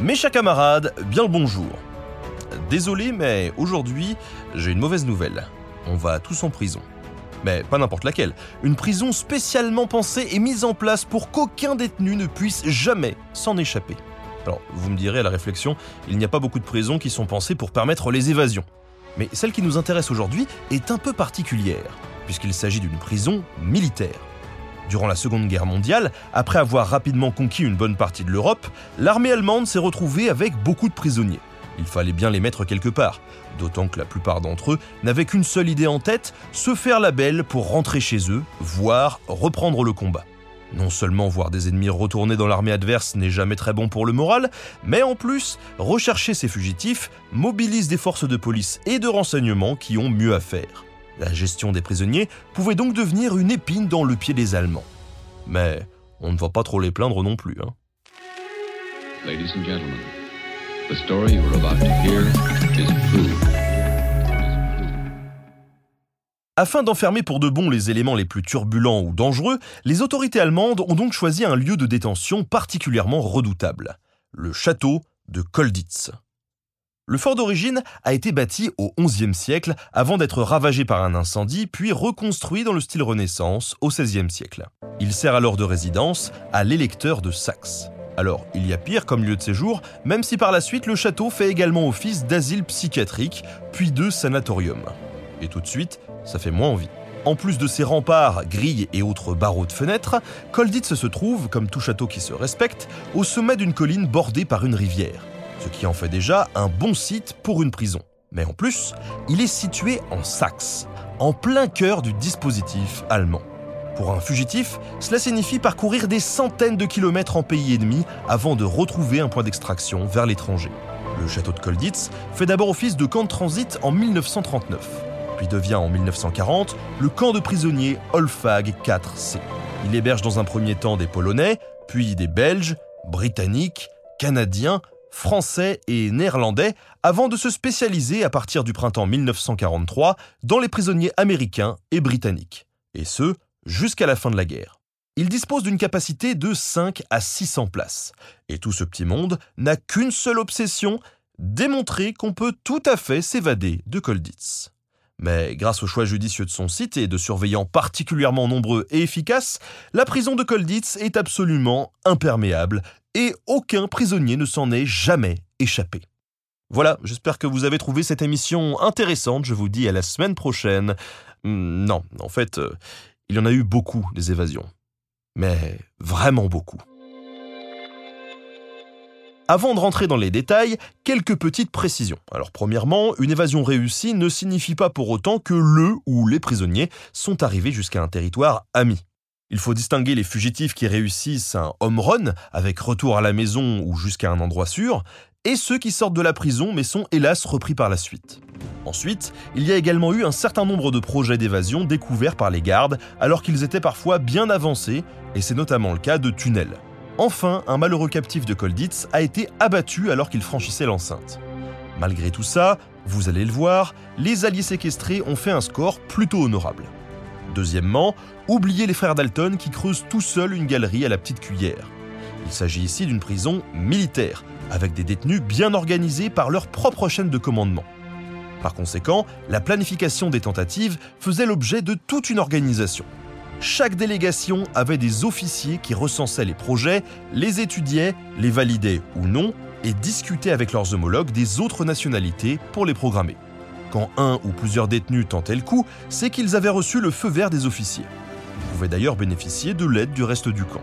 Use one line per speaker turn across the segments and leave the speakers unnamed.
Mes chers camarades, bien le bonjour. Désolé, mais aujourd'hui, j'ai une mauvaise nouvelle. On va tous en prison. Mais pas n'importe laquelle. Une prison spécialement pensée et mise en place pour qu'aucun détenu ne puisse jamais s'en échapper. Alors, vous me direz à la réflexion, il n'y a pas beaucoup de prisons qui sont pensées pour permettre les évasions. Mais celle qui nous intéresse aujourd'hui est un peu particulière, puisqu'il s'agit d'une prison militaire. Durant la Seconde Guerre mondiale, après avoir rapidement conquis une bonne partie de l'Europe, l'armée allemande s'est retrouvée avec beaucoup de prisonniers. Il fallait bien les mettre quelque part, d'autant que la plupart d'entre eux n'avaient qu'une seule idée en tête, se faire la belle pour rentrer chez eux, voire reprendre le combat. Non seulement voir des ennemis retourner dans l'armée adverse n'est jamais très bon pour le moral, mais en plus, rechercher ces fugitifs mobilise des forces de police et de renseignement qui ont mieux à faire. La gestion des prisonniers pouvait donc devenir une épine dans le pied des Allemands. Mais on ne va pas trop les plaindre non plus. Hein. Afin d'enfermer pour de bon les éléments les plus turbulents ou dangereux, les autorités allemandes ont donc choisi un lieu de détention particulièrement redoutable, le château de Kolditz. Le fort d'origine a été bâti au XIe siècle avant d'être ravagé par un incendie, puis reconstruit dans le style Renaissance au XVIe siècle. Il sert alors de résidence à l'électeur de Saxe. Alors, il y a pire comme lieu de séjour, même si par la suite le château fait également office d'asile psychiatrique, puis de sanatorium. Et tout de suite, ça fait moins envie. En plus de ses remparts, grilles et autres barreaux de fenêtres, Kolditz se trouve, comme tout château qui se respecte, au sommet d'une colline bordée par une rivière ce qui en fait déjà un bon site pour une prison. Mais en plus, il est situé en Saxe, en plein cœur du dispositif allemand. Pour un fugitif, cela signifie parcourir des centaines de kilomètres en pays ennemi avant de retrouver un point d'extraction vers l'étranger. Le château de Kolditz fait d'abord office de camp de transit en 1939, puis devient en 1940 le camp de prisonniers Olfag 4C. Il héberge dans un premier temps des Polonais, puis des Belges, Britanniques, Canadiens, français et néerlandais avant de se spécialiser à partir du printemps 1943 dans les prisonniers américains et britanniques, et ce, jusqu'à la fin de la guerre. Il dispose d'une capacité de 5 à 600 places, et tout ce petit monde n'a qu'une seule obsession, démontrer qu'on peut tout à fait s'évader de Kolditz. Mais grâce au choix judicieux de son site et de surveillants particulièrement nombreux et efficaces, la prison de Kolditz est absolument imperméable et aucun prisonnier ne s'en est jamais échappé. Voilà, j'espère que vous avez trouvé cette émission intéressante. Je vous dis à la semaine prochaine. Hmm, non, en fait, euh, il y en a eu beaucoup des évasions. Mais vraiment beaucoup. Avant de rentrer dans les détails, quelques petites précisions. Alors premièrement, une évasion réussie ne signifie pas pour autant que le ou les prisonniers sont arrivés jusqu'à un territoire ami. Il faut distinguer les fugitifs qui réussissent un home run avec retour à la maison ou jusqu'à un endroit sûr, et ceux qui sortent de la prison mais sont hélas repris par la suite. Ensuite, il y a également eu un certain nombre de projets d'évasion découverts par les gardes alors qu'ils étaient parfois bien avancés, et c'est notamment le cas de tunnels. Enfin, un malheureux captif de Kolditz a été abattu alors qu'il franchissait l'enceinte. Malgré tout ça, vous allez le voir, les alliés séquestrés ont fait un score plutôt honorable. Deuxièmement, oubliez les frères Dalton qui creusent tout seuls une galerie à la petite cuillère. Il s'agit ici d'une prison militaire, avec des détenus bien organisés par leur propre chaîne de commandement. Par conséquent, la planification des tentatives faisait l'objet de toute une organisation. Chaque délégation avait des officiers qui recensaient les projets, les étudiaient, les validaient ou non, et discutaient avec leurs homologues des autres nationalités pour les programmer. Quand un ou plusieurs détenus tentaient le coup, c'est qu'ils avaient reçu le feu vert des officiers. Ils pouvaient d'ailleurs bénéficier de l'aide du reste du camp.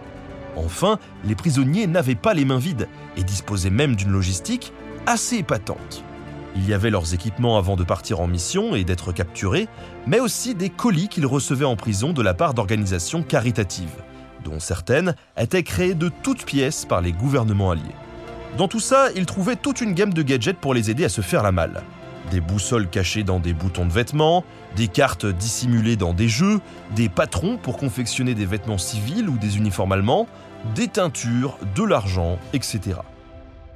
Enfin, les prisonniers n'avaient pas les mains vides et disposaient même d'une logistique assez épatante. Il y avait leurs équipements avant de partir en mission et d'être capturés, mais aussi des colis qu'ils recevaient en prison de la part d'organisations caritatives, dont certaines étaient créées de toutes pièces par les gouvernements alliés. Dans tout ça, ils trouvaient toute une gamme de gadgets pour les aider à se faire la malle des boussoles cachées dans des boutons de vêtements, des cartes dissimulées dans des jeux, des patrons pour confectionner des vêtements civils ou des uniformes allemands, des teintures, de l'argent, etc.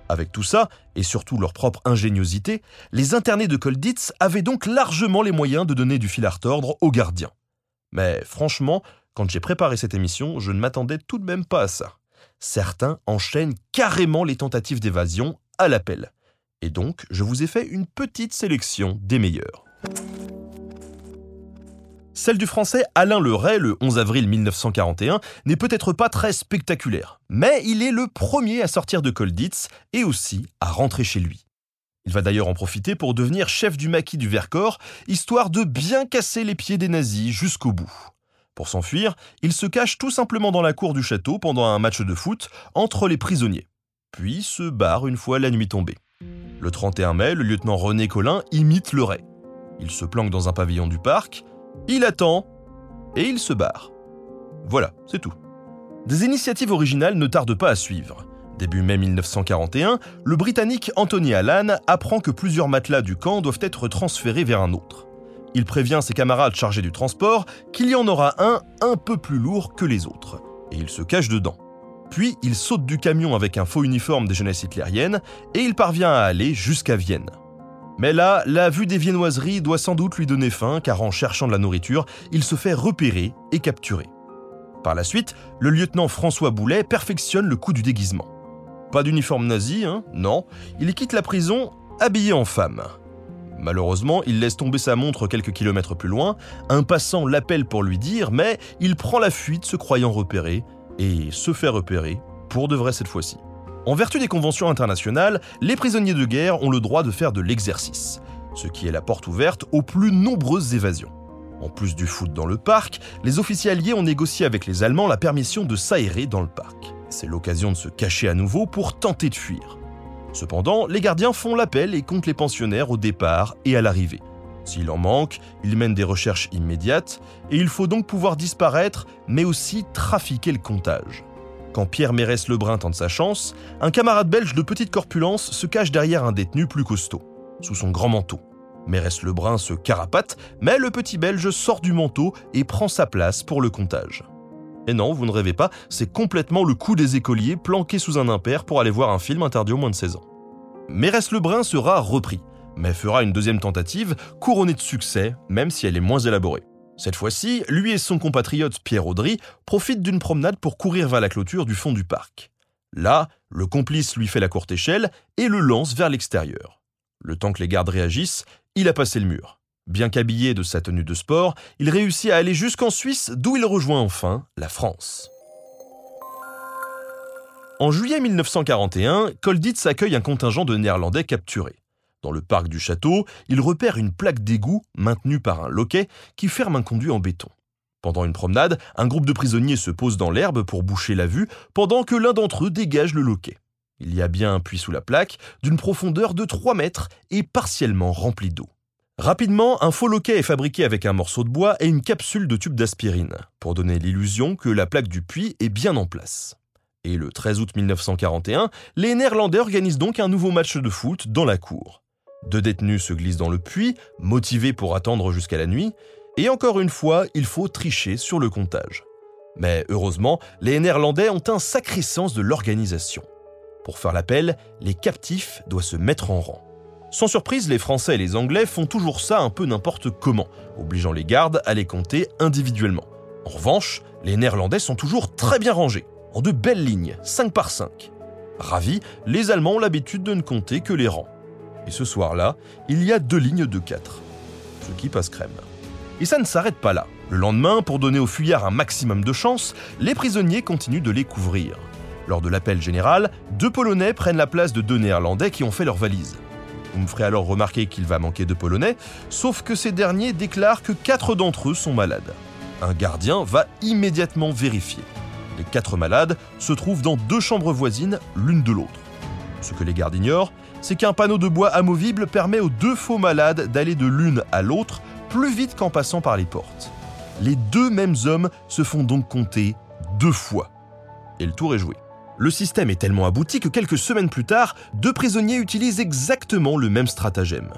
Avec tout ça, et surtout leur propre ingéniosité, les internés de Kolditz avaient donc largement les moyens de donner du fil à retordre aux gardiens. Mais franchement, quand j'ai préparé cette émission, je ne m'attendais tout de même pas à ça. Certains enchaînent carrément les tentatives d'évasion à l'appel. Et donc, je vous ai fait une petite sélection des meilleurs. Celle du français Alain Leray, le 11 avril 1941, n'est peut-être pas très spectaculaire, mais il est le premier à sortir de Colditz et aussi à rentrer chez lui. Il va d'ailleurs en profiter pour devenir chef du maquis du Vercors, histoire de bien casser les pieds des nazis jusqu'au bout. Pour s'enfuir, il se cache tout simplement dans la cour du château pendant un match de foot entre les prisonniers, puis se barre une fois la nuit tombée. Le 31 mai, le lieutenant René Collin imite le Ray. Il se planque dans un pavillon du parc, il attend et il se barre. Voilà, c'est tout. Des initiatives originales ne tardent pas à suivre. Début mai 1941, le Britannique Anthony Allan apprend que plusieurs matelas du camp doivent être transférés vers un autre. Il prévient ses camarades chargés du transport qu'il y en aura un un peu plus lourd que les autres, et il se cache dedans. Puis il saute du camion avec un faux uniforme des jeunesses hitlériennes et il parvient à aller jusqu'à Vienne. Mais là, la vue des viennoiseries doit sans doute lui donner faim car en cherchant de la nourriture, il se fait repérer et capturer. Par la suite, le lieutenant François Boulet perfectionne le coup du déguisement. Pas d'uniforme nazi, hein Non, il quitte la prison habillé en femme. Malheureusement, il laisse tomber sa montre quelques kilomètres plus loin, un passant l'appelle pour lui dire, mais il prend la fuite se croyant repéré, et se fait repérer, pour de vrai cette fois-ci. En vertu des conventions internationales, les prisonniers de guerre ont le droit de faire de l'exercice, ce qui est la porte ouverte aux plus nombreuses évasions. En plus du foot dans le parc, les officiers alliés ont négocié avec les Allemands la permission de s'aérer dans le parc. C'est l'occasion de se cacher à nouveau pour tenter de fuir. Cependant, les gardiens font l'appel et comptent les pensionnaires au départ et à l'arrivée. S'il en manque, ils mènent des recherches immédiates et il faut donc pouvoir disparaître, mais aussi trafiquer le comptage. Quand Pierre Mérès Lebrun tente sa chance, un camarade belge de petite corpulence se cache derrière un détenu plus costaud, sous son grand manteau. Mérès Lebrun se carapate, mais le petit belge sort du manteau et prend sa place pour le comptage. Et non, vous ne rêvez pas, c'est complètement le coup des écoliers planqués sous un impair pour aller voir un film interdit aux moins de 16 ans. Mérès Lebrun sera repris, mais fera une deuxième tentative couronnée de succès, même si elle est moins élaborée. Cette fois-ci, lui et son compatriote Pierre Audry profitent d'une promenade pour courir vers la clôture du fond du parc. Là, le complice lui fait la courte échelle et le lance vers l'extérieur. Le temps que les gardes réagissent, il a passé le mur. Bien qu'habillé de sa tenue de sport, il réussit à aller jusqu'en Suisse, d'où il rejoint enfin la France. En juillet 1941, Colditz accueille un contingent de Néerlandais capturés. Dans le parc du château, il repère une plaque d'égout maintenue par un loquet qui ferme un conduit en béton. Pendant une promenade, un groupe de prisonniers se pose dans l'herbe pour boucher la vue, pendant que l'un d'entre eux dégage le loquet. Il y a bien un puits sous la plaque, d'une profondeur de 3 mètres et partiellement rempli d'eau. Rapidement, un faux loquet est fabriqué avec un morceau de bois et une capsule de tube d'aspirine, pour donner l'illusion que la plaque du puits est bien en place. Et le 13 août 1941, les Néerlandais organisent donc un nouveau match de foot dans la cour. Deux détenus se glissent dans le puits, motivés pour attendre jusqu'à la nuit, et encore une fois, il faut tricher sur le comptage. Mais heureusement, les Néerlandais ont un sacré sens de l'organisation. Pour faire l'appel, les captifs doivent se mettre en rang. Sans surprise, les Français et les Anglais font toujours ça un peu n'importe comment, obligeant les gardes à les compter individuellement. En revanche, les Néerlandais sont toujours très bien rangés, en de belles lignes, 5 par 5. Ravis, les Allemands ont l'habitude de ne compter que les rangs. Et ce soir-là, il y a deux lignes de quatre. Ce qui passe crème. Et ça ne s'arrête pas là. Le lendemain, pour donner aux fuyards un maximum de chance, les prisonniers continuent de les couvrir. Lors de l'appel général, deux Polonais prennent la place de deux Néerlandais qui ont fait leur valise. Vous me ferez alors remarquer qu'il va manquer de Polonais, sauf que ces derniers déclarent que quatre d'entre eux sont malades. Un gardien va immédiatement vérifier. Les quatre malades se trouvent dans deux chambres voisines, l'une de l'autre. Ce que les gardes ignorent, c'est qu'un panneau de bois amovible permet aux deux faux malades d'aller de l'une à l'autre plus vite qu'en passant par les portes. Les deux mêmes hommes se font donc compter deux fois. Et le tour est joué. Le système est tellement abouti que quelques semaines plus tard, deux prisonniers utilisent exactement le même stratagème.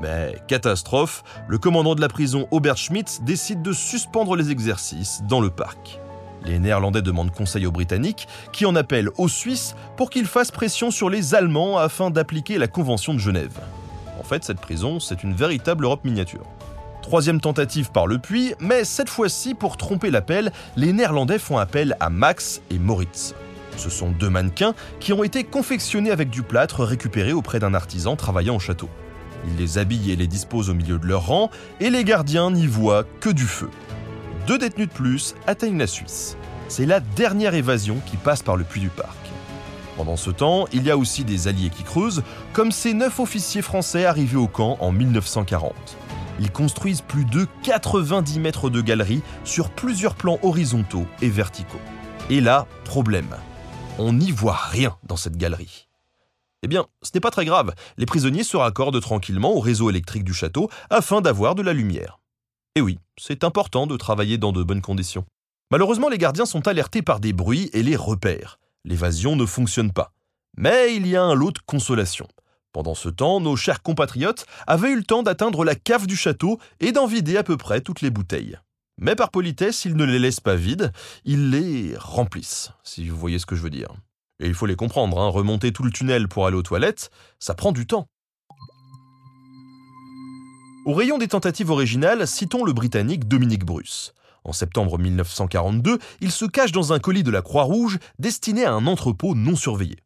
Mais catastrophe, le commandant de la prison Aubert Schmidt décide de suspendre les exercices dans le parc. Les Néerlandais demandent conseil aux Britanniques, qui en appellent aux Suisses pour qu'ils fassent pression sur les Allemands afin d'appliquer la Convention de Genève. En fait, cette prison, c'est une véritable Europe miniature. Troisième tentative par le puits, mais cette fois-ci, pour tromper l'appel, les Néerlandais font appel à Max et Moritz. Ce sont deux mannequins qui ont été confectionnés avec du plâtre récupéré auprès d'un artisan travaillant au château. Ils les habillent et les disposent au milieu de leur rang, et les gardiens n'y voient que du feu. Deux détenus de plus atteignent la Suisse. C'est la dernière évasion qui passe par le puits du parc. Pendant ce temps, il y a aussi des alliés qui creusent, comme ces neuf officiers français arrivés au camp en 1940. Ils construisent plus de 90 mètres de galeries sur plusieurs plans horizontaux et verticaux. Et là, problème. On n'y voit rien dans cette galerie. Eh bien, ce n'est pas très grave, les prisonniers se raccordent tranquillement au réseau électrique du château afin d'avoir de la lumière. Et oui, c'est important de travailler dans de bonnes conditions. Malheureusement, les gardiens sont alertés par des bruits et les repères. L'évasion ne fonctionne pas. Mais il y a un lot de consolation. Pendant ce temps, nos chers compatriotes avaient eu le temps d'atteindre la cave du château et d'en vider à peu près toutes les bouteilles. Mais par politesse, ils ne les laissent pas vides, ils les remplissent, si vous voyez ce que je veux dire. Et il faut les comprendre, hein, remonter tout le tunnel pour aller aux toilettes, ça prend du temps. Au rayon des tentatives originales, citons le Britannique Dominique Bruce. En septembre 1942, il se cache dans un colis de la Croix-Rouge destiné à un entrepôt non surveillé.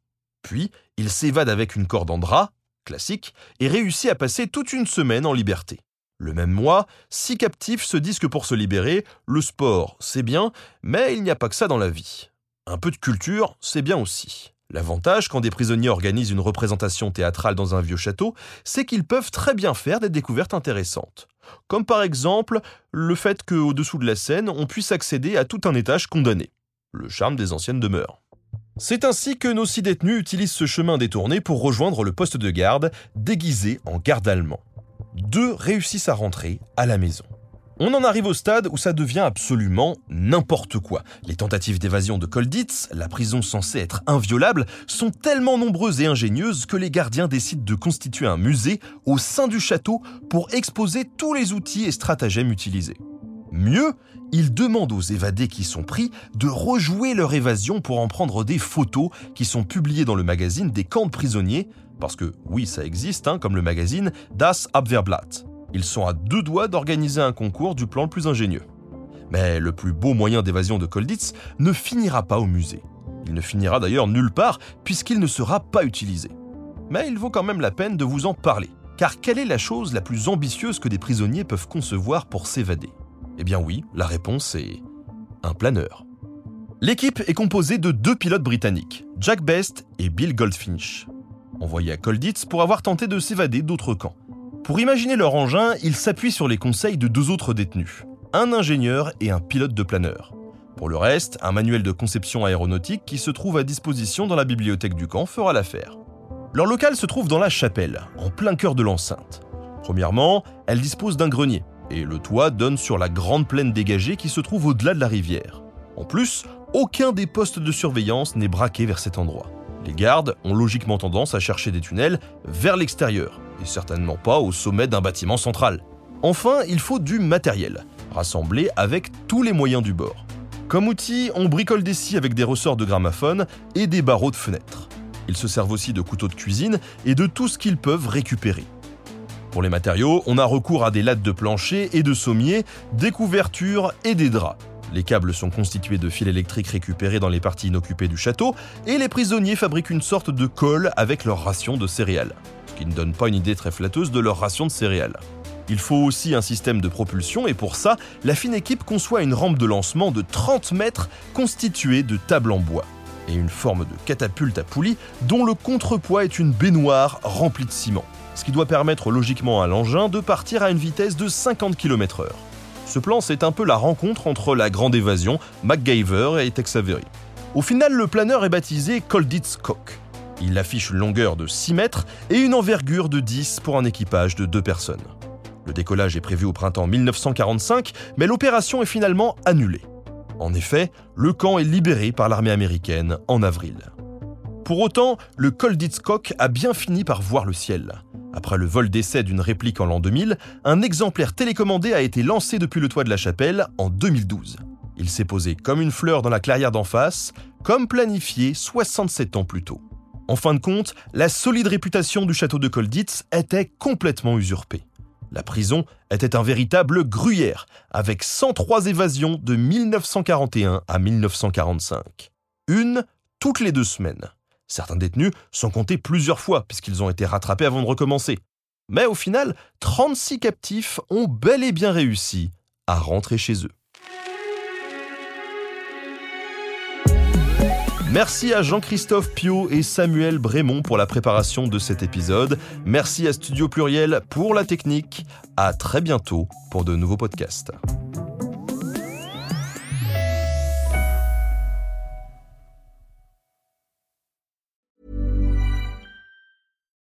Puis, il s'évade avec une corde en drap, classique, et réussit à passer toute une semaine en liberté. Le même mois, six captifs se disent que pour se libérer, le sport, c'est bien, mais il n'y a pas que ça dans la vie. Un peu de culture, c'est bien aussi. L'avantage quand des prisonniers organisent une représentation théâtrale dans un vieux château, c'est qu'ils peuvent très bien faire des découvertes intéressantes. Comme par exemple le fait qu'au-dessous de la scène, on puisse accéder à tout un étage condamné. Le charme des anciennes demeures. C'est ainsi que nos six détenus utilisent ce chemin détourné pour rejoindre le poste de garde, déguisé en garde allemand. Deux réussissent à rentrer à la maison. On en arrive au stade où ça devient absolument n'importe quoi. Les tentatives d'évasion de Kolditz, la prison censée être inviolable, sont tellement nombreuses et ingénieuses que les gardiens décident de constituer un musée au sein du château pour exposer tous les outils et stratagèmes utilisés. Mieux, ils demandent aux évadés qui sont pris de rejouer leur évasion pour en prendre des photos qui sont publiées dans le magazine des camps de prisonniers, parce que oui, ça existe, hein, comme le magazine Das Abwehrblatt. Ils sont à deux doigts d'organiser un concours du plan le plus ingénieux. Mais le plus beau moyen d'évasion de Kolditz ne finira pas au musée. Il ne finira d'ailleurs nulle part puisqu'il ne sera pas utilisé. Mais il vaut quand même la peine de vous en parler. Car quelle est la chose la plus ambitieuse que des prisonniers peuvent concevoir pour s'évader? Eh bien oui, la réponse est un planeur. L'équipe est composée de deux pilotes britanniques, Jack Best et Bill Goldfinch, envoyés à Colditz pour avoir tenté de s'évader d'autres camps. Pour imaginer leur engin, ils s'appuient sur les conseils de deux autres détenus, un ingénieur et un pilote de planeur. Pour le reste, un manuel de conception aéronautique qui se trouve à disposition dans la bibliothèque du camp fera l'affaire. Leur local se trouve dans la chapelle, en plein cœur de l'enceinte. Premièrement, elle dispose d'un grenier, et le toit donne sur la grande plaine dégagée qui se trouve au-delà de la rivière. En plus, aucun des postes de surveillance n'est braqué vers cet endroit. Les gardes ont logiquement tendance à chercher des tunnels vers l'extérieur, et certainement pas au sommet d'un bâtiment central. Enfin, il faut du matériel, rassemblé avec tous les moyens du bord. Comme outil, on bricole des scies avec des ressorts de gramophone et des barreaux de fenêtres. Ils se servent aussi de couteaux de cuisine et de tout ce qu'ils peuvent récupérer. Pour les matériaux, on a recours à des lattes de plancher et de sommiers, des couvertures et des draps. Les câbles sont constitués de fils électriques récupérés dans les parties inoccupées du château, et les prisonniers fabriquent une sorte de colle avec leur ration de céréales, ce qui ne donne pas une idée très flatteuse de leur ration de céréales. Il faut aussi un système de propulsion et pour ça, la fine équipe conçoit une rampe de lancement de 30 mètres constituée de tables en bois et une forme de catapulte à poulie dont le contrepoids est une baignoire remplie de ciment ce qui doit permettre logiquement à l'engin de partir à une vitesse de 50 km/h. Ce plan, c'est un peu la rencontre entre la grande évasion, MacGyver et Tex Avery. Au final, le planeur est baptisé Colditz Cock. Il affiche une longueur de 6 mètres et une envergure de 10 pour un équipage de deux personnes. Le décollage est prévu au printemps 1945, mais l'opération est finalement annulée. En effet, le camp est libéré par l'armée américaine en avril. Pour autant, le Cock a bien fini par voir le ciel. Après le vol d'essai d'une réplique en l'an 2000, un exemplaire télécommandé a été lancé depuis le toit de la chapelle en 2012. Il s'est posé comme une fleur dans la clairière d'en face, comme planifié 67 ans plus tôt. En fin de compte, la solide réputation du château de Colditz était complètement usurpée. La prison était un véritable gruyère, avec 103 évasions de 1941 à 1945. Une toutes les deux semaines. Certains détenus sont comptés plusieurs fois puisqu'ils ont été rattrapés avant de recommencer. Mais au final, 36 captifs ont bel et bien réussi à rentrer chez eux. Merci à Jean-Christophe Pio et Samuel Brémond pour la préparation de cet épisode. Merci à Studio Pluriel pour la technique. À très bientôt pour de nouveaux podcasts.